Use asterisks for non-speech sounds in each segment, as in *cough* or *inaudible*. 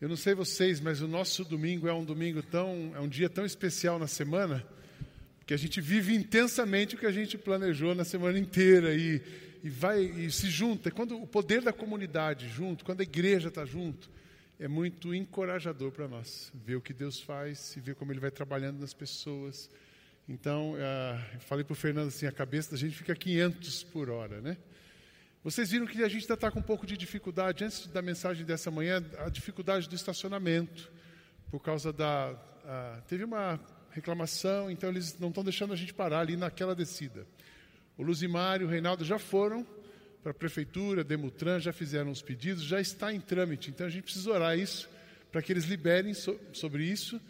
Eu não sei vocês, mas o nosso domingo é um domingo tão, é um dia tão especial na semana, que a gente vive intensamente o que a gente planejou na semana inteira e, e vai e se junta. Quando o poder da comunidade junto, quando a igreja está junto, é muito encorajador para nós ver o que Deus faz e ver como Ele vai trabalhando nas pessoas. Então, eu falei para o Fernando assim, a cabeça da gente fica 500 por hora, né? Vocês viram que a gente ainda está com um pouco de dificuldade, antes da mensagem dessa manhã, a dificuldade do estacionamento, por causa da. Uh, teve uma reclamação, então eles não estão deixando a gente parar ali naquela descida. O Luzimar e o Reinaldo já foram para a prefeitura, Demutran, já fizeram os pedidos, já está em trâmite, então a gente precisa orar isso para que eles liberem so, sobre isso.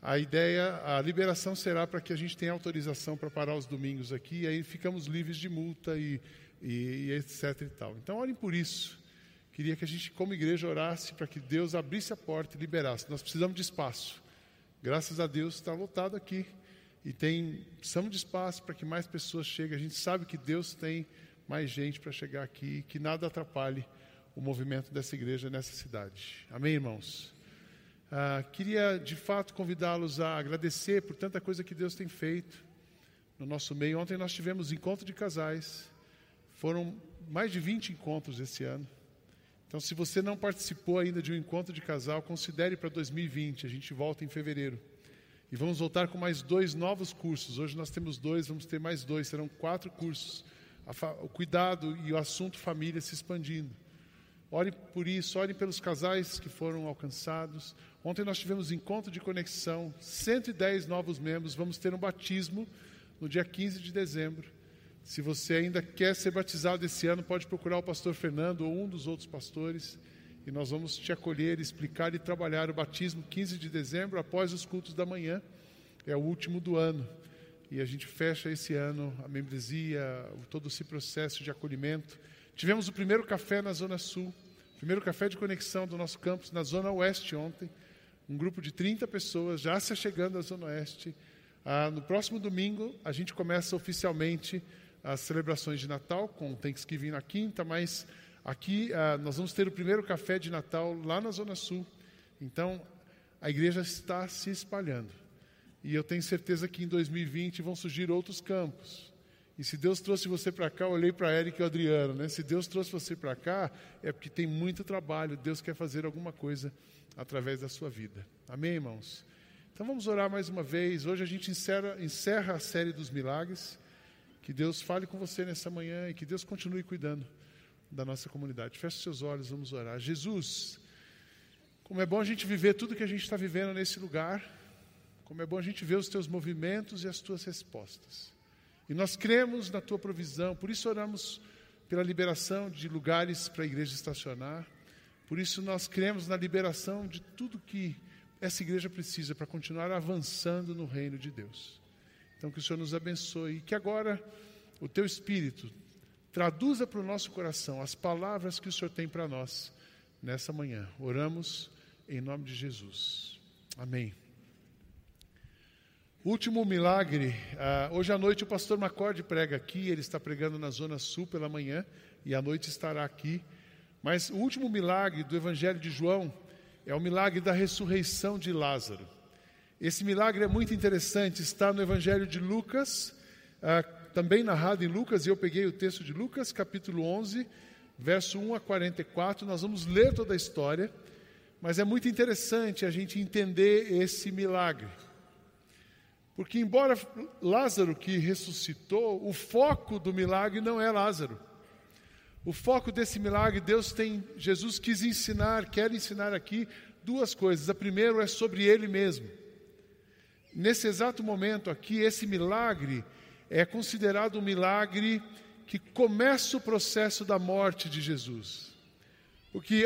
A ideia, a liberação será para que a gente tenha autorização para parar os domingos aqui, aí ficamos livres de multa e e, e etc e tal. Então, orem por isso. Queria que a gente, como igreja, orasse para que Deus abrisse a porta e liberasse. Nós precisamos de espaço. Graças a Deus está lotado aqui. E tem, precisamos de espaço para que mais pessoas cheguem. A gente sabe que Deus tem mais gente para chegar aqui que nada atrapalhe o movimento dessa igreja nessa cidade. Amém, irmãos? Ah, queria, de fato, convidá-los a agradecer por tanta coisa que Deus tem feito no nosso meio. Ontem nós tivemos encontro de casais. Foram mais de 20 encontros esse ano. Então, se você não participou ainda de um encontro de casal, considere para 2020. A gente volta em fevereiro. E vamos voltar com mais dois novos cursos. Hoje nós temos dois, vamos ter mais dois. Serão quatro cursos. O cuidado e o assunto família se expandindo. Ore por isso, ore pelos casais que foram alcançados. Ontem nós tivemos encontro de conexão, 110 novos membros. Vamos ter um batismo no dia 15 de dezembro. Se você ainda quer ser batizado esse ano, pode procurar o pastor Fernando ou um dos outros pastores e nós vamos te acolher, explicar e trabalhar o batismo 15 de dezembro, após os cultos da manhã. É o último do ano. E a gente fecha esse ano a membresia, todo esse processo de acolhimento. Tivemos o primeiro café na Zona Sul, primeiro café de conexão do nosso campus na Zona Oeste ontem. Um grupo de 30 pessoas já se chegando à Zona Oeste. Ah, no próximo domingo, a gente começa oficialmente as celebrações de Natal, com Thanksgiving na quinta, mas aqui ah, nós vamos ter o primeiro café de Natal lá na Zona Sul. Então, a igreja está se espalhando. E eu tenho certeza que em 2020 vão surgir outros campos. E se Deus trouxe você para cá, eu olhei para Eric e o Adriano, né? Se Deus trouxe você para cá, é porque tem muito trabalho. Deus quer fazer alguma coisa através da sua vida. Amém, irmãos? Então vamos orar mais uma vez. Hoje a gente encerra, encerra a série dos milagres. Que Deus fale com você nessa manhã e que Deus continue cuidando da nossa comunidade. Feche seus olhos, vamos orar. Jesus, como é bom a gente viver tudo que a gente está vivendo nesse lugar, como é bom a gente ver os teus movimentos e as tuas respostas. E nós cremos na tua provisão, por isso oramos pela liberação de lugares para a igreja estacionar, por isso nós cremos na liberação de tudo que essa igreja precisa para continuar avançando no reino de Deus. Então, que o Senhor nos abençoe e que agora o teu Espírito traduza para o nosso coração as palavras que o Senhor tem para nós nessa manhã. Oramos em nome de Jesus. Amém. Último milagre. Uh, hoje à noite o pastor Macorde prega aqui, ele está pregando na Zona Sul pela manhã e à noite estará aqui. Mas o último milagre do Evangelho de João é o milagre da ressurreição de Lázaro. Esse milagre é muito interessante, está no Evangelho de Lucas, ah, também narrado em Lucas, e eu peguei o texto de Lucas, capítulo 11, verso 1 a 44. Nós vamos ler toda a história, mas é muito interessante a gente entender esse milagre. Porque, embora Lázaro que ressuscitou, o foco do milagre não é Lázaro. O foco desse milagre, Deus tem, Jesus quis ensinar, quer ensinar aqui duas coisas. A primeira é sobre Ele mesmo nesse exato momento aqui, esse milagre é considerado um milagre que começa o processo da morte de Jesus. Porque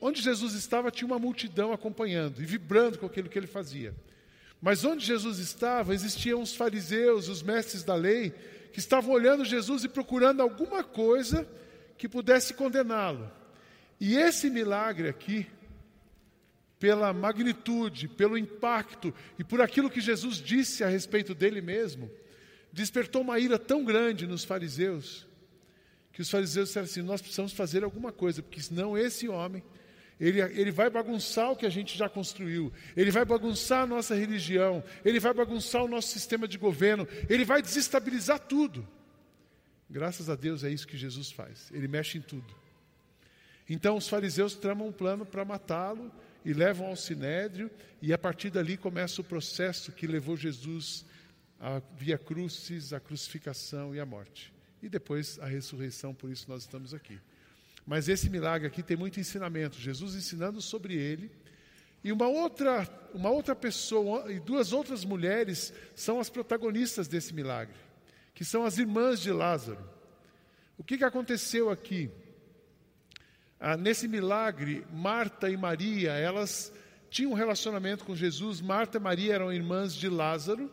onde Jesus estava tinha uma multidão acompanhando e vibrando com aquilo que ele fazia. Mas onde Jesus estava, existiam os fariseus, os mestres da lei, que estavam olhando Jesus e procurando alguma coisa que pudesse condená-lo. E esse milagre aqui, pela magnitude, pelo impacto e por aquilo que Jesus disse a respeito dele mesmo, despertou uma ira tão grande nos fariseus, que os fariseus disseram assim: nós precisamos fazer alguma coisa, porque senão esse homem, ele, ele vai bagunçar o que a gente já construiu, ele vai bagunçar a nossa religião, ele vai bagunçar o nosso sistema de governo, ele vai desestabilizar tudo. Graças a Deus é isso que Jesus faz, ele mexe em tudo. Então os fariseus tramam um plano para matá-lo e levam ao sinédrio, e a partir dali começa o processo que levou Jesus a via crucis, a crucificação e a morte. E depois a ressurreição, por isso nós estamos aqui. Mas esse milagre aqui tem muito ensinamento, Jesus ensinando sobre ele. E uma outra, uma outra pessoa e duas outras mulheres são as protagonistas desse milagre, que são as irmãs de Lázaro. O que, que aconteceu aqui? Ah, nesse milagre, Marta e Maria, elas tinham um relacionamento com Jesus. Marta e Maria eram irmãs de Lázaro.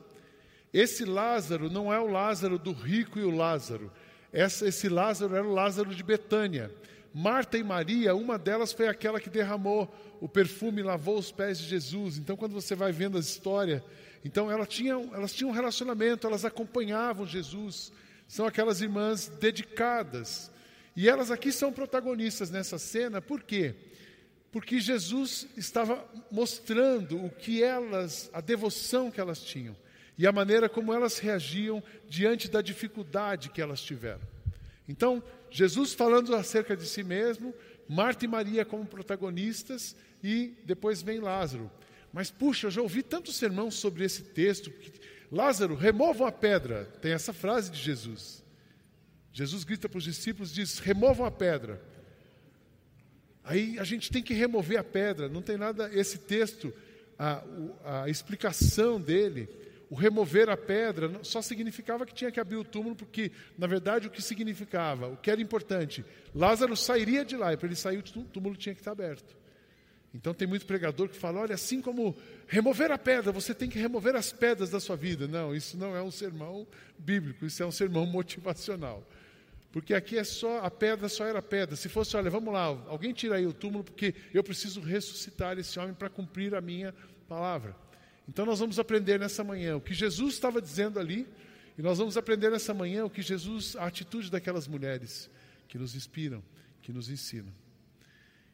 Esse Lázaro não é o Lázaro do rico e o Lázaro. Essa, esse Lázaro era o Lázaro de Betânia. Marta e Maria, uma delas foi aquela que derramou o perfume lavou os pés de Jesus. Então, quando você vai vendo a história, então elas tinham, elas tinham um relacionamento, elas acompanhavam Jesus. São aquelas irmãs dedicadas. E elas aqui são protagonistas nessa cena, por quê? Porque Jesus estava mostrando o que elas, a devoção que elas tinham e a maneira como elas reagiam diante da dificuldade que elas tiveram. Então, Jesus falando acerca de si mesmo, Marta e Maria como protagonistas e depois vem Lázaro. Mas puxa, eu já ouvi tanto sermão sobre esse texto. Lázaro, removam a pedra. Tem essa frase de Jesus. Jesus grita para os discípulos, diz: removam a pedra. Aí a gente tem que remover a pedra, não tem nada, esse texto, a, a explicação dele, o remover a pedra, só significava que tinha que abrir o túmulo, porque, na verdade, o que significava, o que era importante, Lázaro sairia de lá, e para ele sair, o túmulo tinha que estar aberto. Então tem muito pregador que fala: olha, assim como remover a pedra, você tem que remover as pedras da sua vida. Não, isso não é um sermão bíblico, isso é um sermão motivacional. Porque aqui é só, a pedra só era pedra. Se fosse, olha, vamos lá, alguém tira aí o túmulo, porque eu preciso ressuscitar esse homem para cumprir a minha palavra. Então nós vamos aprender nessa manhã o que Jesus estava dizendo ali, e nós vamos aprender nessa manhã o que Jesus, a atitude daquelas mulheres que nos inspiram, que nos ensinam.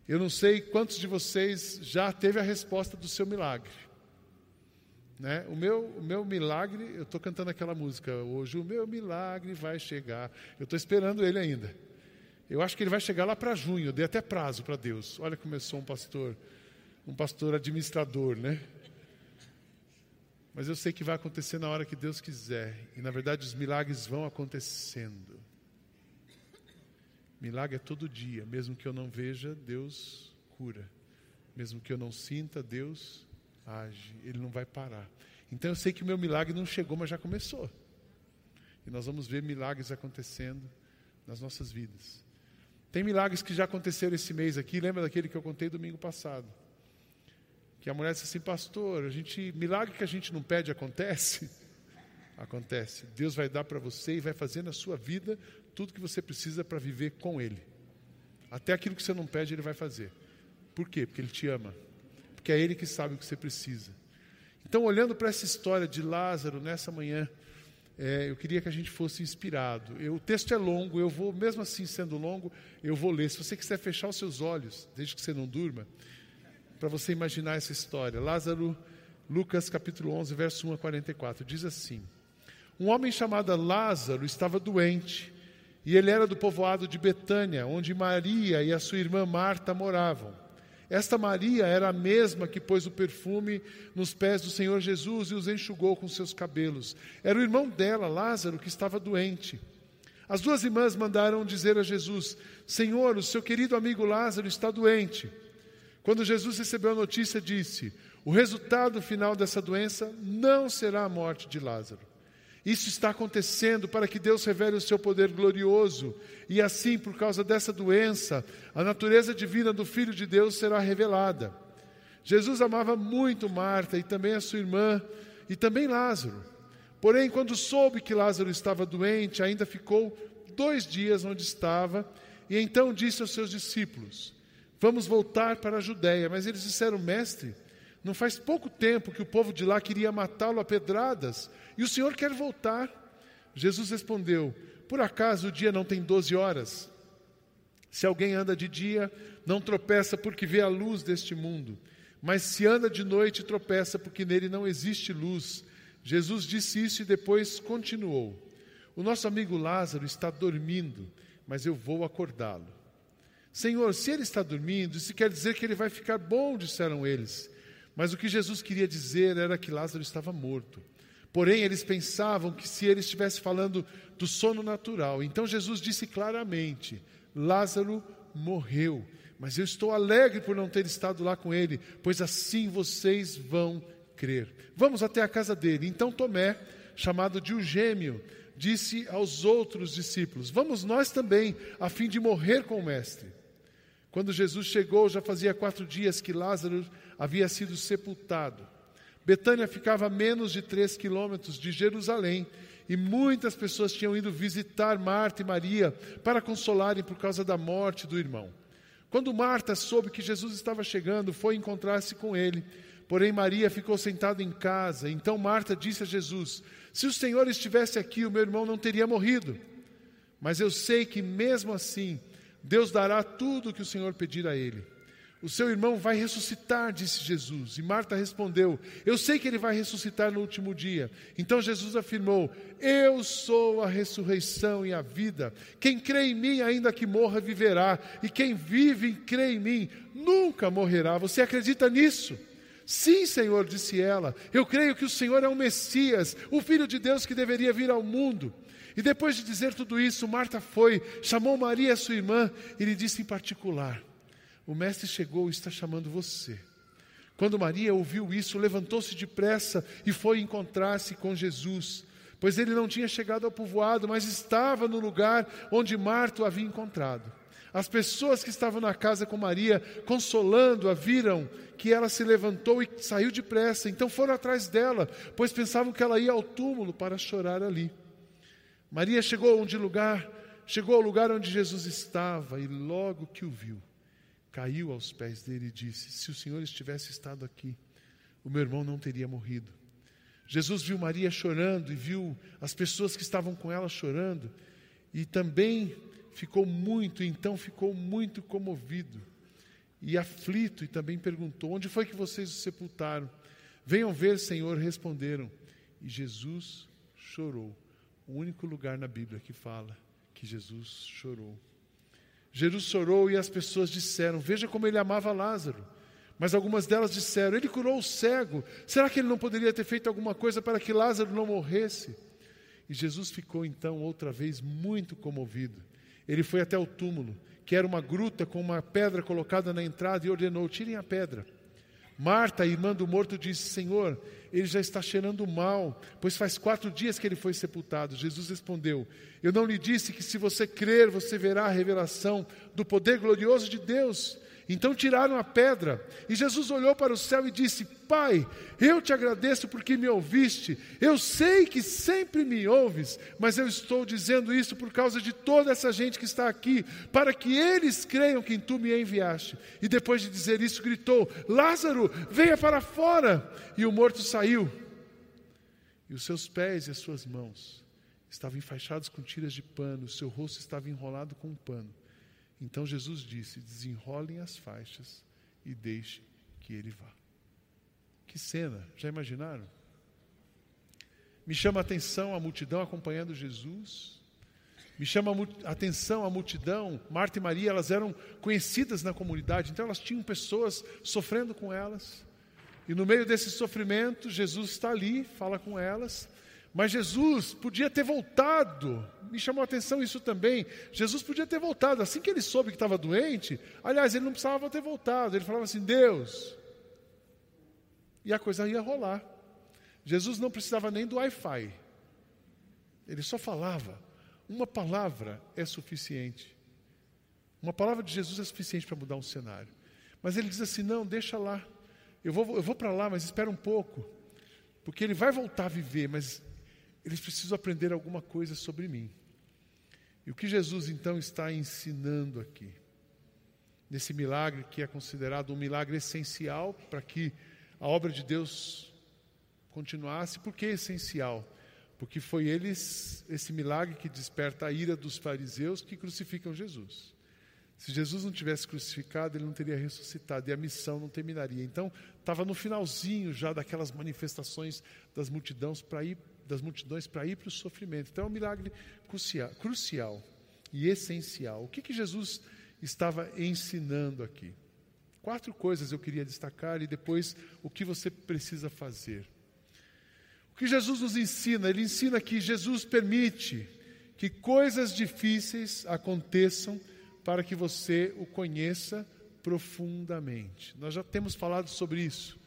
Eu não sei quantos de vocês já teve a resposta do seu milagre. Né? O, meu, o meu milagre, eu estou cantando aquela música, hoje o meu milagre vai chegar. Eu estou esperando ele ainda. Eu acho que ele vai chegar lá para junho, eu dei até prazo para Deus. Olha como eu sou um pastor, um pastor administrador, né? Mas eu sei que vai acontecer na hora que Deus quiser. E na verdade os milagres vão acontecendo. Milagre é todo dia, mesmo que eu não veja, Deus cura. Mesmo que eu não sinta, Deus age, ele não vai parar. Então eu sei que o meu milagre não chegou, mas já começou. E nós vamos ver milagres acontecendo nas nossas vidas. Tem milagres que já aconteceram esse mês aqui, lembra daquele que eu contei domingo passado? Que a mulher disse assim, pastor, a gente, milagre que a gente não pede acontece? *laughs* Acontece. Deus vai dar para você e vai fazer na sua vida tudo que você precisa para viver com Ele. Até aquilo que você não pede, Ele vai fazer. Por quê? Porque Ele te ama porque é Ele que sabe o que você precisa. Então, olhando para essa história de Lázaro nessa manhã, é, eu queria que a gente fosse inspirado. Eu, o texto é longo, eu vou, mesmo assim sendo longo, eu vou ler. Se você quiser fechar os seus olhos, desde que você não durma, para você imaginar essa história. Lázaro, Lucas capítulo 11, verso 1 a 44, diz assim: Um homem chamado Lázaro estava doente, e ele era do povoado de Betânia, onde Maria e a sua irmã Marta moravam. Esta Maria era a mesma que pôs o perfume nos pés do Senhor Jesus e os enxugou com seus cabelos. Era o irmão dela, Lázaro, que estava doente. As duas irmãs mandaram dizer a Jesus: Senhor, o seu querido amigo Lázaro está doente. Quando Jesus recebeu a notícia, disse: O resultado final dessa doença não será a morte de Lázaro. Isso está acontecendo para que Deus revele o seu poder glorioso, e assim, por causa dessa doença, a natureza divina do Filho de Deus será revelada. Jesus amava muito Marta e também a sua irmã, e também Lázaro. Porém, quando soube que Lázaro estava doente, ainda ficou dois dias onde estava, e então disse aos seus discípulos: Vamos voltar para a Judéia. Mas eles disseram, mestre, não faz pouco tempo que o povo de lá queria matá-lo a pedradas e o Senhor quer voltar. Jesus respondeu: Por acaso o dia não tem doze horas? Se alguém anda de dia, não tropeça porque vê a luz deste mundo, mas se anda de noite, tropeça porque nele não existe luz. Jesus disse isso e depois continuou: O nosso amigo Lázaro está dormindo, mas eu vou acordá-lo. Senhor, se ele está dormindo, isso quer dizer que ele vai ficar bom, disseram eles. Mas o que Jesus queria dizer era que Lázaro estava morto. Porém, eles pensavam que se ele estivesse falando do sono natural. Então Jesus disse claramente: Lázaro morreu, mas eu estou alegre por não ter estado lá com ele, pois assim vocês vão crer. Vamos até a casa dele. Então Tomé, chamado de o gêmeo, disse aos outros discípulos: Vamos nós também, a fim de morrer com o Mestre. Quando Jesus chegou, já fazia quatro dias que Lázaro havia sido sepultado. Betânia ficava a menos de três quilômetros de Jerusalém e muitas pessoas tinham ido visitar Marta e Maria para consolarem por causa da morte do irmão. Quando Marta soube que Jesus estava chegando, foi encontrar-se com ele. Porém, Maria ficou sentada em casa. Então Marta disse a Jesus: Se o Senhor estivesse aqui, o meu irmão não teria morrido. Mas eu sei que mesmo assim, Deus dará tudo o que o Senhor pedir a ele. O seu irmão vai ressuscitar, disse Jesus. E Marta respondeu: Eu sei que ele vai ressuscitar no último dia. Então Jesus afirmou: Eu sou a ressurreição e a vida. Quem crê em mim, ainda que morra, viverá. E quem vive e crê em mim, nunca morrerá. Você acredita nisso? Sim, Senhor, disse ela. Eu creio que o Senhor é o Messias, o Filho de Deus que deveria vir ao mundo. E depois de dizer tudo isso, Marta foi, chamou Maria, sua irmã, e lhe disse em particular: o mestre chegou e está chamando você. Quando Maria ouviu isso, levantou-se depressa e foi encontrar-se com Jesus, pois ele não tinha chegado ao povoado, mas estava no lugar onde Marta o havia encontrado. As pessoas que estavam na casa com Maria, consolando-a, viram que ela se levantou e saiu depressa, então foram atrás dela, pois pensavam que ela ia ao túmulo para chorar ali. Maria chegou onde lugar, chegou ao lugar onde Jesus estava e logo que o viu, caiu aos pés dele e disse: Se o Senhor estivesse estado aqui, o meu irmão não teria morrido. Jesus viu Maria chorando e viu as pessoas que estavam com ela chorando e também ficou muito, então ficou muito comovido e aflito e também perguntou: Onde foi que vocês o sepultaram? Venham ver, Senhor, responderam. E Jesus chorou. O único lugar na Bíblia que fala que Jesus chorou. Jesus chorou e as pessoas disseram: Veja como ele amava Lázaro. Mas algumas delas disseram: Ele curou o cego. Será que ele não poderia ter feito alguma coisa para que Lázaro não morresse? E Jesus ficou então outra vez muito comovido. Ele foi até o túmulo, que era uma gruta com uma pedra colocada na entrada, e ordenou: Tirem a pedra. Marta, irmã do morto, disse: Senhor, ele já está cheirando mal, pois faz quatro dias que ele foi sepultado. Jesus respondeu: Eu não lhe disse que se você crer, você verá a revelação do poder glorioso de Deus. Então tiraram a pedra, e Jesus olhou para o céu e disse: Pai, eu te agradeço porque me ouviste. Eu sei que sempre me ouves, mas eu estou dizendo isso por causa de toda essa gente que está aqui, para que eles creiam que tu me enviaste. E depois de dizer isso, gritou: Lázaro, venha para fora. E o morto saiu, e os seus pés e as suas mãos estavam enfaixados com tiras de pano, o seu rosto estava enrolado com um pano. Então Jesus disse: desenrolem as faixas e deixe que ele vá. Que cena, já imaginaram? Me chama a atenção a multidão acompanhando Jesus. Me chama a atenção a multidão. Marta e Maria, elas eram conhecidas na comunidade, então elas tinham pessoas sofrendo com elas. E no meio desse sofrimento, Jesus está ali, fala com elas. Mas Jesus podia ter voltado, me chamou a atenção isso também. Jesus podia ter voltado, assim que ele soube que estava doente, aliás, ele não precisava ter voltado, ele falava assim: Deus. E a coisa ia rolar. Jesus não precisava nem do Wi-Fi. Ele só falava. Uma palavra é suficiente. Uma palavra de Jesus é suficiente para mudar um cenário. Mas ele diz assim: não, deixa lá. Eu vou, eu vou para lá, mas espera um pouco. Porque ele vai voltar a viver, mas eles precisam aprender alguma coisa sobre mim. E o que Jesus então está ensinando aqui? Nesse milagre que é considerado um milagre essencial para que a obra de Deus continuasse. Por que essencial? Porque foi eles, esse milagre que desperta a ira dos fariseus que crucificam Jesus. Se Jesus não tivesse crucificado, ele não teria ressuscitado e a missão não terminaria. Então, estava no finalzinho já daquelas manifestações das multidões para ir das multidões para ir para o sofrimento. Então é um milagre crucial, crucial e essencial. O que, que Jesus estava ensinando aqui? Quatro coisas eu queria destacar e depois o que você precisa fazer. O que Jesus nos ensina? Ele ensina que Jesus permite que coisas difíceis aconteçam para que você o conheça profundamente. Nós já temos falado sobre isso.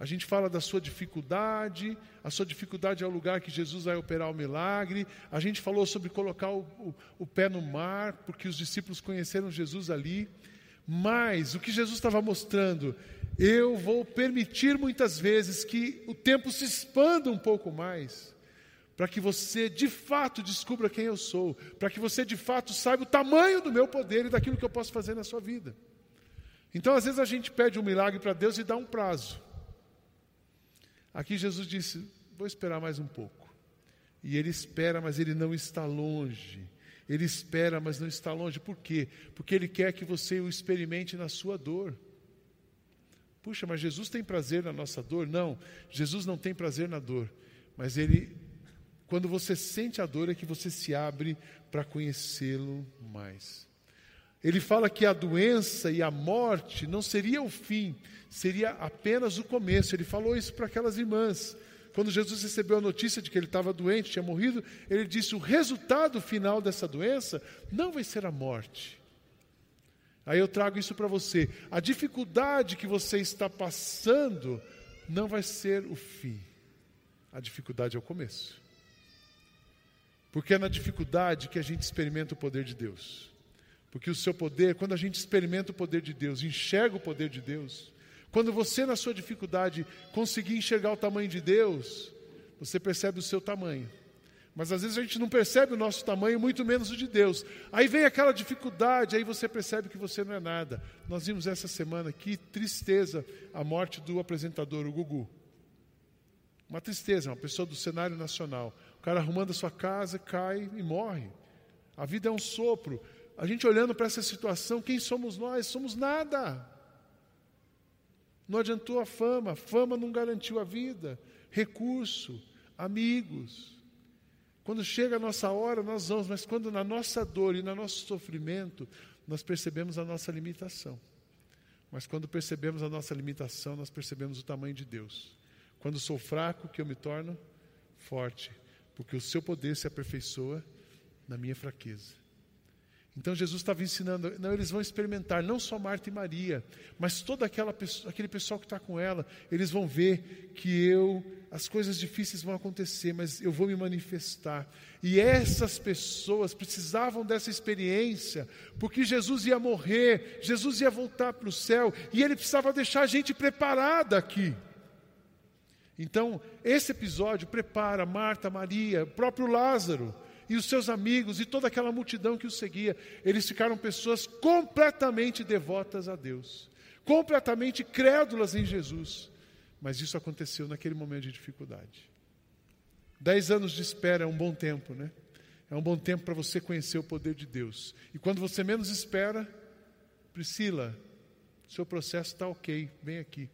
A gente fala da sua dificuldade, a sua dificuldade é o lugar que Jesus vai operar o milagre. A gente falou sobre colocar o, o, o pé no mar, porque os discípulos conheceram Jesus ali. Mas o que Jesus estava mostrando, eu vou permitir muitas vezes que o tempo se expanda um pouco mais, para que você de fato descubra quem eu sou, para que você de fato saiba o tamanho do meu poder e daquilo que eu posso fazer na sua vida. Então, às vezes, a gente pede um milagre para Deus e dá um prazo. Aqui Jesus disse: Vou esperar mais um pouco. E ele espera, mas ele não está longe. Ele espera, mas não está longe. Por quê? Porque ele quer que você o experimente na sua dor. Puxa, mas Jesus tem prazer na nossa dor? Não, Jesus não tem prazer na dor. Mas ele, quando você sente a dor, é que você se abre para conhecê-lo mais. Ele fala que a doença e a morte não seria o fim, seria apenas o começo. Ele falou isso para aquelas irmãs. Quando Jesus recebeu a notícia de que ele estava doente, tinha morrido, ele disse: o resultado final dessa doença não vai ser a morte. Aí eu trago isso para você. A dificuldade que você está passando não vai ser o fim. A dificuldade é o começo. Porque é na dificuldade que a gente experimenta o poder de Deus. Porque o seu poder, quando a gente experimenta o poder de Deus, enxerga o poder de Deus, quando você, na sua dificuldade, conseguir enxergar o tamanho de Deus, você percebe o seu tamanho. Mas às vezes a gente não percebe o nosso tamanho, muito menos o de Deus. Aí vem aquela dificuldade, aí você percebe que você não é nada. Nós vimos essa semana que tristeza a morte do apresentador, o Gugu. Uma tristeza, uma pessoa do cenário nacional. O cara arrumando a sua casa, cai e morre. A vida é um sopro. A gente olhando para essa situação, quem somos nós? Somos nada. Não adiantou a fama, fama não garantiu a vida, recurso, amigos. Quando chega a nossa hora, nós vamos, mas quando na nossa dor e no nosso sofrimento, nós percebemos a nossa limitação. Mas quando percebemos a nossa limitação, nós percebemos o tamanho de Deus. Quando sou fraco, que eu me torno forte, porque o seu poder se aperfeiçoa na minha fraqueza. Então Jesus estava ensinando, não, eles vão experimentar, não só Marta e Maria, mas todo aquela, aquele pessoal que está com ela, eles vão ver que eu, as coisas difíceis vão acontecer, mas eu vou me manifestar. E essas pessoas precisavam dessa experiência, porque Jesus ia morrer, Jesus ia voltar para o céu, e ele precisava deixar a gente preparada aqui. Então, esse episódio prepara Marta, Maria, o próprio Lázaro, e os seus amigos e toda aquela multidão que o seguia, eles ficaram pessoas completamente devotas a Deus, completamente crédulas em Jesus. Mas isso aconteceu naquele momento de dificuldade. Dez anos de espera é um bom tempo, né? É um bom tempo para você conhecer o poder de Deus. E quando você menos espera, Priscila, seu processo está ok, vem aqui.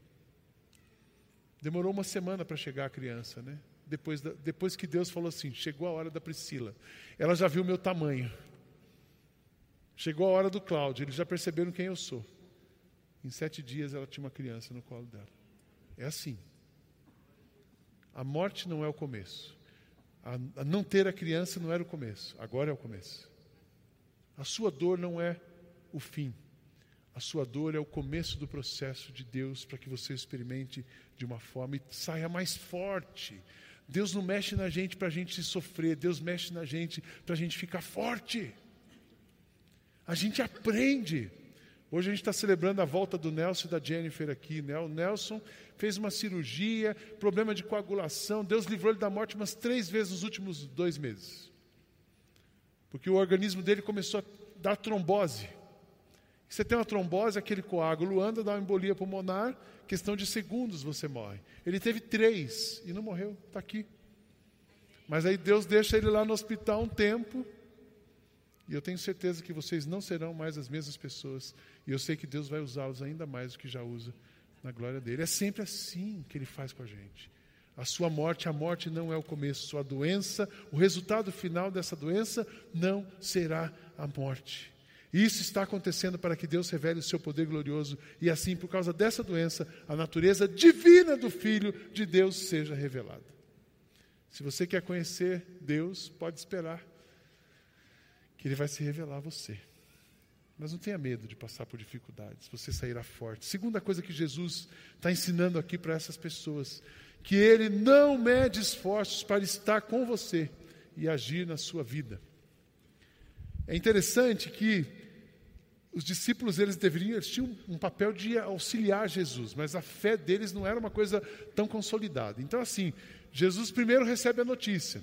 Demorou uma semana para chegar a criança, né? Depois, da, depois que Deus falou assim: chegou a hora da Priscila. Ela já viu o meu tamanho. Chegou a hora do Cláudio, eles já perceberam quem eu sou. Em sete dias ela tinha uma criança no colo dela. É assim. A morte não é o começo. A, a não ter a criança não era o começo. Agora é o começo. A sua dor não é o fim. A sua dor é o começo do processo de Deus para que você experimente de uma forma e saia mais forte, Deus não mexe na gente para a gente sofrer, Deus mexe na gente para a gente ficar forte. A gente aprende. Hoje a gente está celebrando a volta do Nelson e da Jennifer aqui. Né? O Nelson fez uma cirurgia, problema de coagulação. Deus livrou ele da morte umas três vezes nos últimos dois meses. Porque o organismo dele começou a dar trombose. Você tem uma trombose, aquele coágulo anda, dá uma embolia pulmonar, questão de segundos você morre. Ele teve três e não morreu, está aqui. Mas aí Deus deixa ele lá no hospital um tempo, e eu tenho certeza que vocês não serão mais as mesmas pessoas. E eu sei que Deus vai usá-los ainda mais do que já usa na glória dele. É sempre assim que ele faz com a gente. A sua morte, a morte não é o começo, sua doença, o resultado final dessa doença não será a morte. Isso está acontecendo para que Deus revele o seu poder glorioso e assim, por causa dessa doença, a natureza divina do Filho de Deus seja revelada. Se você quer conhecer Deus, pode esperar que Ele vai se revelar a você. Mas não tenha medo de passar por dificuldades, você sairá forte. Segunda coisa que Jesus está ensinando aqui para essas pessoas, que Ele não mede esforços para estar com você e agir na sua vida. É interessante que os discípulos eles deveriam, eles tinham um papel de auxiliar Jesus, mas a fé deles não era uma coisa tão consolidada. Então assim, Jesus primeiro recebe a notícia.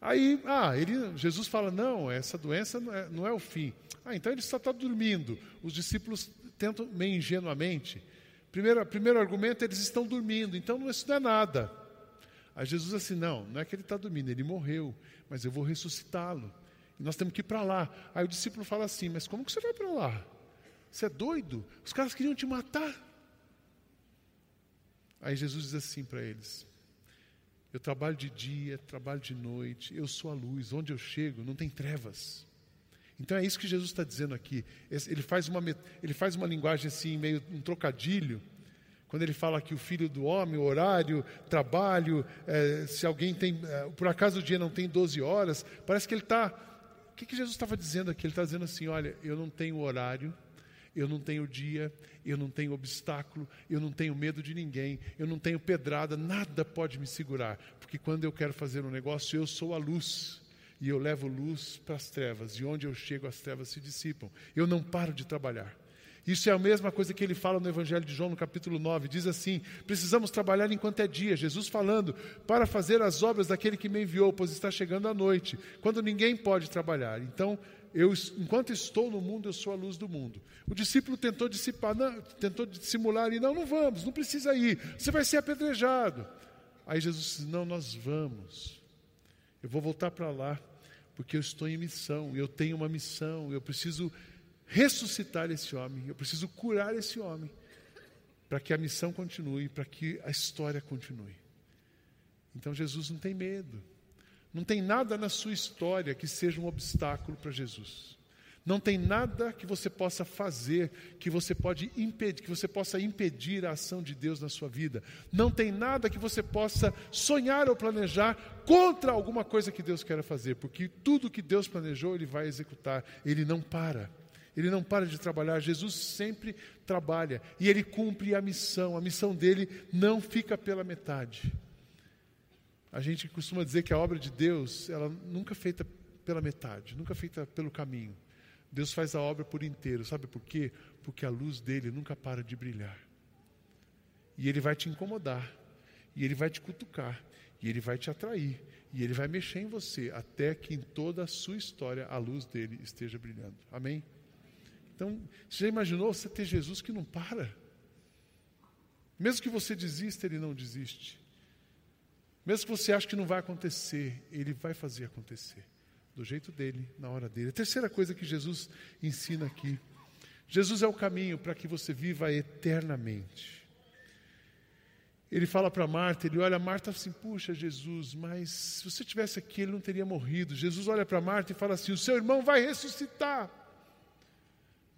Aí, ah, ele, Jesus fala: não, essa doença não é, não é o fim. Ah, então ele só está dormindo. Os discípulos tentam meio ingenuamente. Primeiro, primeiro argumento, eles estão dormindo, então isso não é nada. Aí Jesus assim: não, não é que ele está dormindo, ele morreu, mas eu vou ressuscitá-lo. Nós temos que ir para lá. Aí o discípulo fala assim: mas como que você vai para lá? Você é doido? Os caras queriam te matar. Aí Jesus diz assim para eles: eu trabalho de dia, trabalho de noite, eu sou a luz, onde eu chego não tem trevas. Então é isso que Jesus está dizendo aqui. Ele faz, uma, ele faz uma linguagem assim, meio um trocadilho, quando ele fala que o filho do homem, horário, trabalho, é, se alguém tem, é, por acaso o dia não tem 12 horas, parece que ele está. Que, que Jesus estava dizendo aqui? Ele está dizendo assim: olha, eu não tenho horário, eu não tenho dia, eu não tenho obstáculo, eu não tenho medo de ninguém, eu não tenho pedrada, nada pode me segurar, porque quando eu quero fazer um negócio, eu sou a luz. E eu levo luz para as trevas, e onde eu chego, as trevas se dissipam. Eu não paro de trabalhar. Isso é a mesma coisa que ele fala no Evangelho de João, no capítulo 9. Diz assim: precisamos trabalhar enquanto é dia. Jesus falando, para fazer as obras daquele que me enviou, pois está chegando a noite, quando ninguém pode trabalhar. Então, eu, enquanto estou no mundo, eu sou a luz do mundo. O discípulo tentou dissipar, não, tentou dissimular e não, não vamos, não precisa ir, você vai ser apedrejado. Aí Jesus disse: Não, nós vamos. Eu vou voltar para lá, porque eu estou em missão, eu tenho uma missão, eu preciso ressuscitar esse homem, eu preciso curar esse homem, para que a missão continue, para que a história continue. Então Jesus não tem medo. Não tem nada na sua história que seja um obstáculo para Jesus. Não tem nada que você possa fazer que você pode impedir, que você possa impedir a ação de Deus na sua vida. Não tem nada que você possa sonhar ou planejar contra alguma coisa que Deus queira fazer, porque tudo que Deus planejou, ele vai executar. Ele não para. Ele não para de trabalhar. Jesus sempre trabalha e ele cumpre a missão. A missão dele não fica pela metade. A gente costuma dizer que a obra de Deus, ela nunca é feita pela metade, nunca é feita pelo caminho. Deus faz a obra por inteiro. Sabe por quê? Porque a luz dele nunca para de brilhar. E ele vai te incomodar, e ele vai te cutucar, e ele vai te atrair, e ele vai mexer em você até que em toda a sua história a luz dele esteja brilhando. Amém? Então, você já imaginou você ter Jesus que não para? Mesmo que você desista, ele não desiste. Mesmo que você ache que não vai acontecer, ele vai fazer acontecer. Do jeito dele, na hora dele. A terceira coisa que Jesus ensina aqui. Jesus é o caminho para que você viva eternamente. Ele fala para Marta, ele olha Marta assim, puxa Jesus, mas se você tivesse aqui ele não teria morrido. Jesus olha para Marta e fala assim, o seu irmão vai ressuscitar.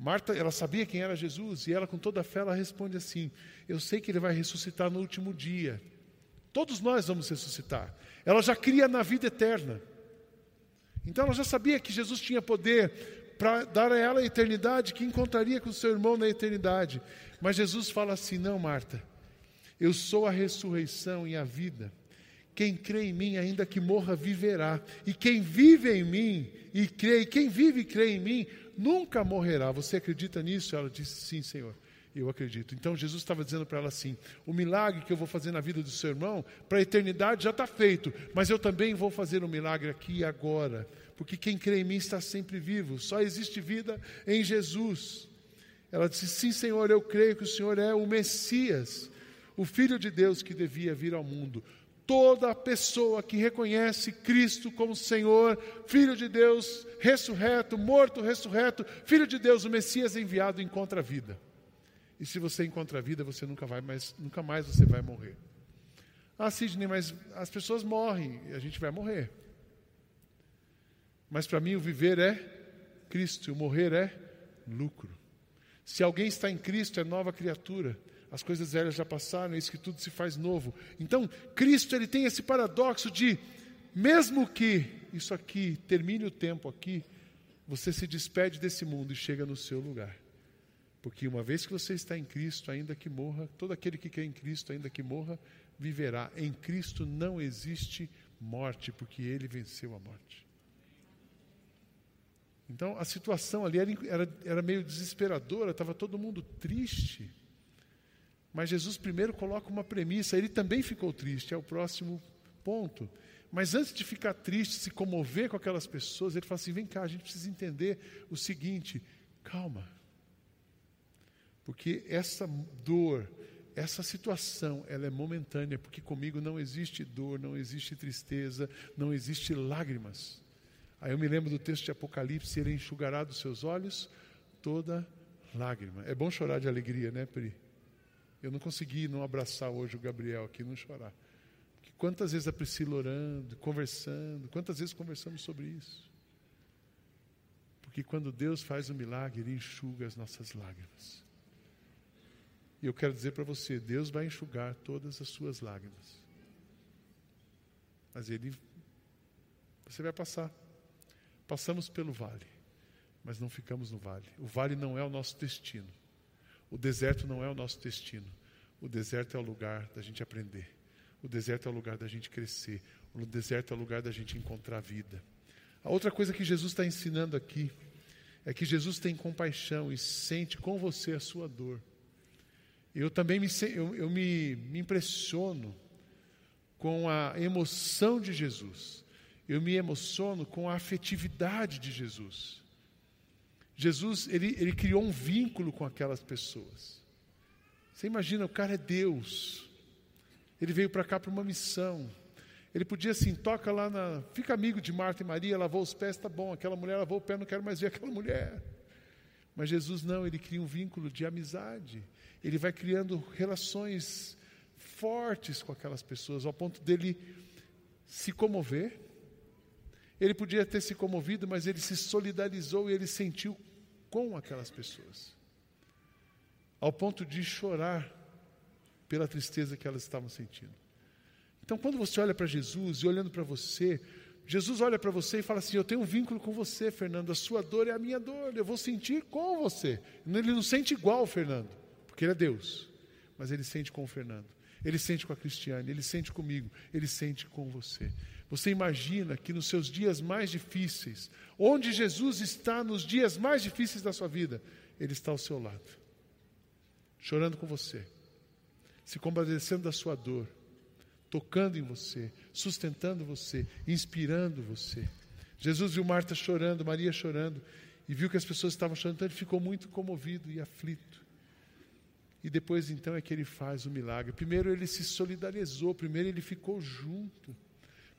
Marta, ela sabia quem era Jesus e ela com toda a fé ela responde assim, eu sei que ele vai ressuscitar no último dia. Todos nós vamos ressuscitar. Ela já cria na vida eterna. Então ela já sabia que Jesus tinha poder para dar a ela a eternidade, que encontraria com seu irmão na eternidade. Mas Jesus fala assim: não, Marta, eu sou a ressurreição e a vida. Quem crê em mim, ainda que morra, viverá. E quem vive em mim e crê, e quem vive e crê em mim, nunca morrerá. Você acredita nisso? Ela disse: Sim, Senhor. Eu acredito. Então Jesus estava dizendo para ela assim: o milagre que eu vou fazer na vida do seu irmão, para a eternidade já está feito, mas eu também vou fazer um milagre aqui e agora, porque quem crê em mim está sempre vivo, só existe vida em Jesus. Ela disse: Sim, Senhor, eu creio que o Senhor é o Messias, o Filho de Deus que devia vir ao mundo. Toda pessoa que reconhece Cristo como Senhor, Filho de Deus, ressurreto, morto, ressurreto, Filho de Deus, o Messias enviado, encontra a vida. E se você encontra a vida, você nunca vai mais, nunca mais você vai morrer. Ah, Sidney, mas as pessoas morrem e a gente vai morrer. Mas para mim o viver é Cristo, o morrer é lucro. Se alguém está em Cristo, é nova criatura. As coisas velhas já passaram, eis que tudo se faz novo. Então, Cristo ele tem esse paradoxo de mesmo que isso aqui termine o tempo aqui, você se despede desse mundo e chega no seu lugar. Porque uma vez que você está em Cristo, ainda que morra, todo aquele que quer em Cristo, ainda que morra, viverá. Em Cristo não existe morte, porque ele venceu a morte. Então a situação ali era, era, era meio desesperadora, estava todo mundo triste. Mas Jesus primeiro coloca uma premissa, ele também ficou triste, é o próximo ponto. Mas antes de ficar triste, se comover com aquelas pessoas, ele fala assim: vem cá, a gente precisa entender o seguinte, calma. Porque essa dor, essa situação, ela é momentânea, porque comigo não existe dor, não existe tristeza, não existe lágrimas. Aí eu me lembro do texto de Apocalipse, ele enxugará dos seus olhos toda lágrima. É bom chorar de alegria, né, Pri? Eu não consegui não abraçar hoje o Gabriel aqui, não chorar. Porque quantas vezes a Priscila orando, conversando, quantas vezes conversamos sobre isso? Porque quando Deus faz um milagre, Ele enxuga as nossas lágrimas. E eu quero dizer para você: Deus vai enxugar todas as suas lágrimas. Mas Ele, você vai passar. Passamos pelo vale, mas não ficamos no vale. O vale não é o nosso destino. O deserto não é o nosso destino. O deserto é o lugar da gente aprender. O deserto é o lugar da gente crescer. O deserto é o lugar da gente encontrar vida. A outra coisa que Jesus está ensinando aqui é que Jesus tem compaixão e sente com você a sua dor. Eu também me, eu, eu me, me impressiono com a emoção de Jesus. Eu me emociono com a afetividade de Jesus. Jesus, ele, ele criou um vínculo com aquelas pessoas. Você imagina, o cara é Deus. Ele veio para cá para uma missão. Ele podia assim, toca lá na. Fica amigo de Marta e Maria, lavou os pés, tá bom. Aquela mulher lavou o pé, não quero mais ver *laughs* aquela mulher. Mas Jesus não, ele cria um vínculo de amizade. Ele vai criando relações fortes com aquelas pessoas, ao ponto dele se comover. Ele podia ter se comovido, mas ele se solidarizou e ele sentiu com aquelas pessoas, ao ponto de chorar pela tristeza que elas estavam sentindo. Então, quando você olha para Jesus e olhando para você, Jesus olha para você e fala assim: Eu tenho um vínculo com você, Fernando. A sua dor é a minha dor. Eu vou sentir com você. Ele não sente igual Fernando, porque ele é Deus. Mas ele sente com o Fernando. Ele sente com a Cristiane. Ele sente comigo. Ele sente com você. Você imagina que nos seus dias mais difíceis, onde Jesus está nos dias mais difíceis da sua vida, Ele está ao seu lado, chorando com você, se compadecendo da sua dor, tocando em você, sustentando você, inspirando você. Jesus viu Marta chorando, Maria chorando, e viu que as pessoas estavam chorando, então ele ficou muito comovido e aflito. E depois então é que ele faz o milagre. Primeiro ele se solidarizou, primeiro ele ficou junto.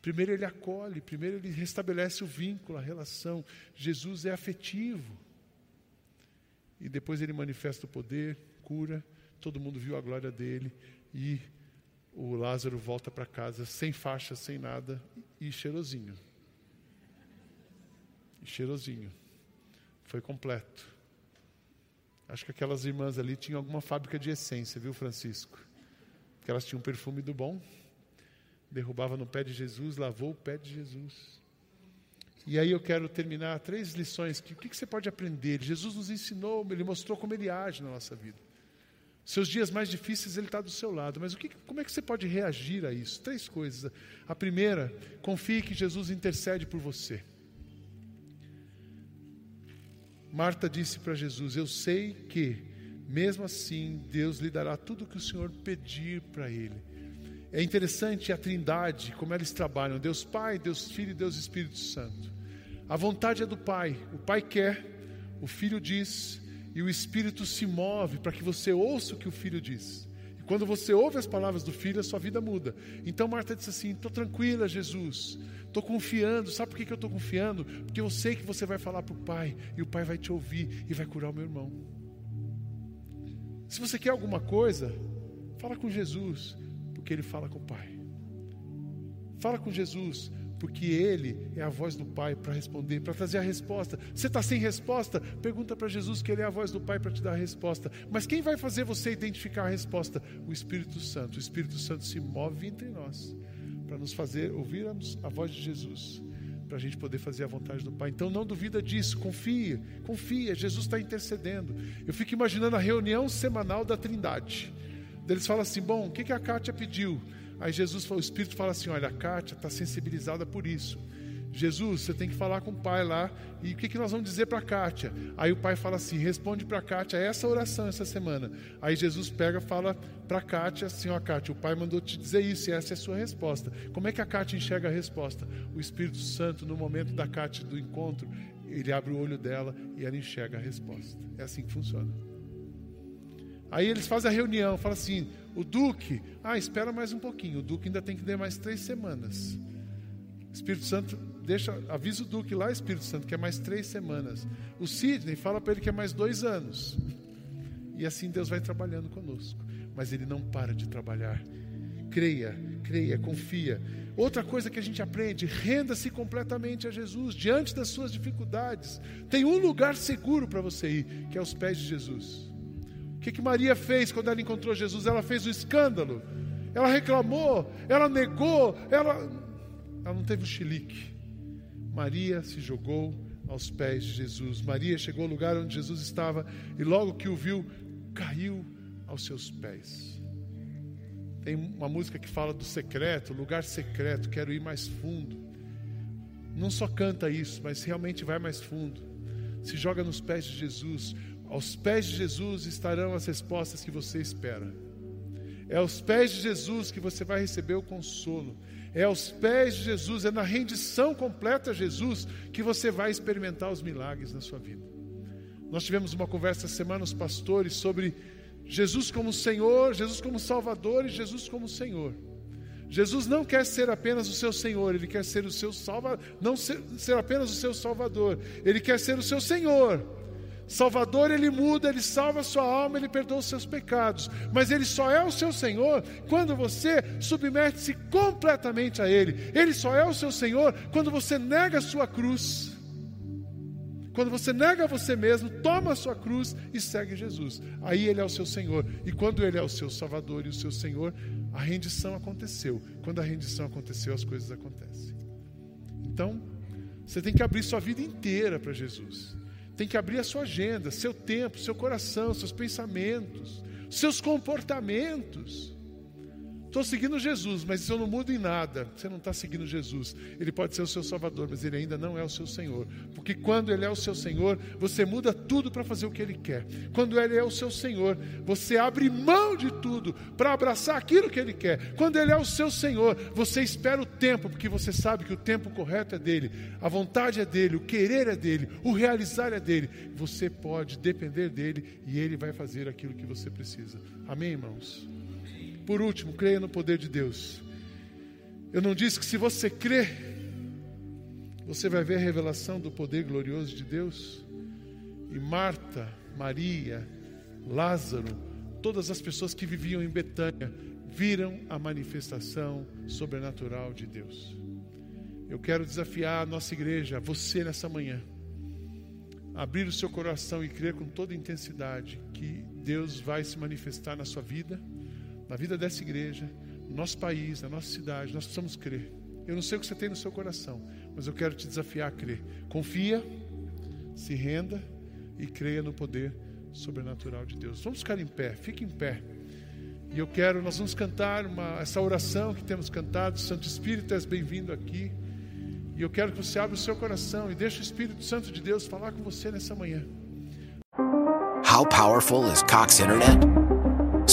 Primeiro ele acolhe, primeiro ele restabelece o vínculo, a relação. Jesus é afetivo. E depois ele manifesta o poder, cura, todo mundo viu a glória dele e o Lázaro volta para casa sem faixa, sem nada e cheirosinho. E cheirosinho. Foi completo. Acho que aquelas irmãs ali tinham alguma fábrica de essência, viu, Francisco? Porque elas tinham um perfume do bom derrubava no pé de Jesus, lavou o pé de Jesus. E aí eu quero terminar três lições. Que, o que, que você pode aprender? Jesus nos ensinou, ele mostrou como ele age na nossa vida. Seus dias mais difíceis, Ele está do seu lado. Mas o que, como é que você pode reagir a isso? Três coisas. A primeira, confie que Jesus intercede por você. Marta disse para Jesus: Eu sei que, mesmo assim, Deus lhe dará tudo o que o Senhor pedir para Ele. É interessante a trindade, como eles trabalham: Deus Pai, Deus Filho e Deus Espírito Santo. A vontade é do Pai. O Pai quer, o Filho diz, e o Espírito se move para que você ouça o que o Filho diz. E quando você ouve as palavras do Filho, a sua vida muda. Então Marta disse assim: Estou tranquila, Jesus. Estou confiando. Sabe por que, que eu estou confiando? Porque eu sei que você vai falar para o Pai, e o Pai vai te ouvir e vai curar o meu irmão. Se você quer alguma coisa, fala com Jesus, porque Ele fala com o Pai. Fala com Jesus, porque Ele é a voz do Pai para responder, para trazer a resposta. Você está sem resposta? Pergunta para Jesus que Ele é a voz do Pai para te dar a resposta. Mas quem vai fazer você identificar a resposta? O Espírito Santo. O Espírito Santo se move entre nós para nos fazer ouvirmos a voz de Jesus, para a gente poder fazer a vontade do Pai. Então não duvida disso, confia, confia. Jesus está intercedendo. Eu fico imaginando a reunião semanal da Trindade. Eles falam assim: bom, o que, a Kátia pediu? Aí Jesus, o Espírito fala assim: olha, a Kátia está sensibilizada por isso. Jesus, você tem que falar com o pai lá. E o que, que nós vamos dizer para a Kátia? Aí o pai fala assim: responde para a Kátia essa oração essa semana. Aí Jesus pega e fala para a Kátia assim: ó, Kátia, o pai mandou te dizer isso e essa é a sua resposta. Como é que a Kátia enxerga a resposta? O Espírito Santo, no momento da Kátia do encontro, ele abre o olho dela e ela enxerga a resposta. É assim que funciona. Aí eles fazem a reunião, fala assim: o Duque, ah, espera mais um pouquinho. O Duque ainda tem que ter mais três semanas. Espírito Santo, deixa, avisa o Duque lá, Espírito Santo, que é mais três semanas. O Sidney fala para ele que é mais dois anos. E assim Deus vai trabalhando conosco. Mas Ele não para de trabalhar. Creia, creia, confia. Outra coisa que a gente aprende: renda-se completamente a Jesus diante das suas dificuldades. Tem um lugar seguro para você ir, que é os pés de Jesus. O que, que Maria fez quando ela encontrou Jesus? Ela fez o um escândalo, ela reclamou, ela negou, ela, ela não teve o chilique. Maria se jogou aos pés de Jesus. Maria chegou ao lugar onde Jesus estava e logo que o viu, caiu aos seus pés. Tem uma música que fala do secreto, lugar secreto, quero ir mais fundo. Não só canta isso, mas realmente vai mais fundo. Se joga nos pés de Jesus. Aos pés de Jesus estarão as respostas que você espera. É aos pés de Jesus que você vai receber o consolo. É aos pés de Jesus, é na rendição completa a Jesus que você vai experimentar os milagres na sua vida. Nós tivemos uma conversa essa semana, os pastores, sobre Jesus como Senhor, Jesus como Salvador e Jesus como Senhor. Jesus não quer ser apenas o seu Senhor, ele quer ser o seu Salvador, não ser, ser apenas o seu Salvador, ele quer ser o seu Senhor. Salvador, ele muda, ele salva a sua alma, ele perdoa os seus pecados. Mas ele só é o seu Senhor quando você submete-se completamente a ele. Ele só é o seu Senhor quando você nega a sua cruz. Quando você nega você mesmo, toma a sua cruz e segue Jesus. Aí ele é o seu Senhor. E quando ele é o seu Salvador e o seu Senhor, a rendição aconteceu. Quando a rendição aconteceu, as coisas acontecem. Então, você tem que abrir sua vida inteira para Jesus tem que abrir a sua agenda, seu tempo, seu coração, seus pensamentos, seus comportamentos. Estou seguindo Jesus, mas isso eu não mudo em nada. Você não está seguindo Jesus. Ele pode ser o seu Salvador, mas ele ainda não é o seu Senhor. Porque quando ele é o seu Senhor, você muda tudo para fazer o que ele quer. Quando ele é o seu Senhor, você abre mão de tudo para abraçar aquilo que ele quer. Quando ele é o seu Senhor, você espera o tempo, porque você sabe que o tempo correto é dele, a vontade é dele, o querer é dele, o realizar é dele. Você pode depender dele e ele vai fazer aquilo que você precisa. Amém, irmãos? Por último, creia no poder de Deus. Eu não disse que se você crer, você vai ver a revelação do poder glorioso de Deus? E Marta, Maria, Lázaro, todas as pessoas que viviam em Betânia, viram a manifestação sobrenatural de Deus. Eu quero desafiar a nossa igreja, você nessa manhã, abrir o seu coração e crer com toda intensidade que Deus vai se manifestar na sua vida na vida dessa igreja, no nosso país, na nossa cidade, nós precisamos crer. Eu não sei o que você tem no seu coração, mas eu quero te desafiar a crer. Confia, se renda e creia no poder sobrenatural de Deus. Vamos ficar em pé, fique em pé. E eu quero, nós vamos cantar uma, essa oração que temos cantado, Santo Espírito, és bem-vindo aqui. E eu quero que você abra o seu coração e deixe o Espírito Santo de Deus falar com você nessa manhã. How powerful is Cox Internet?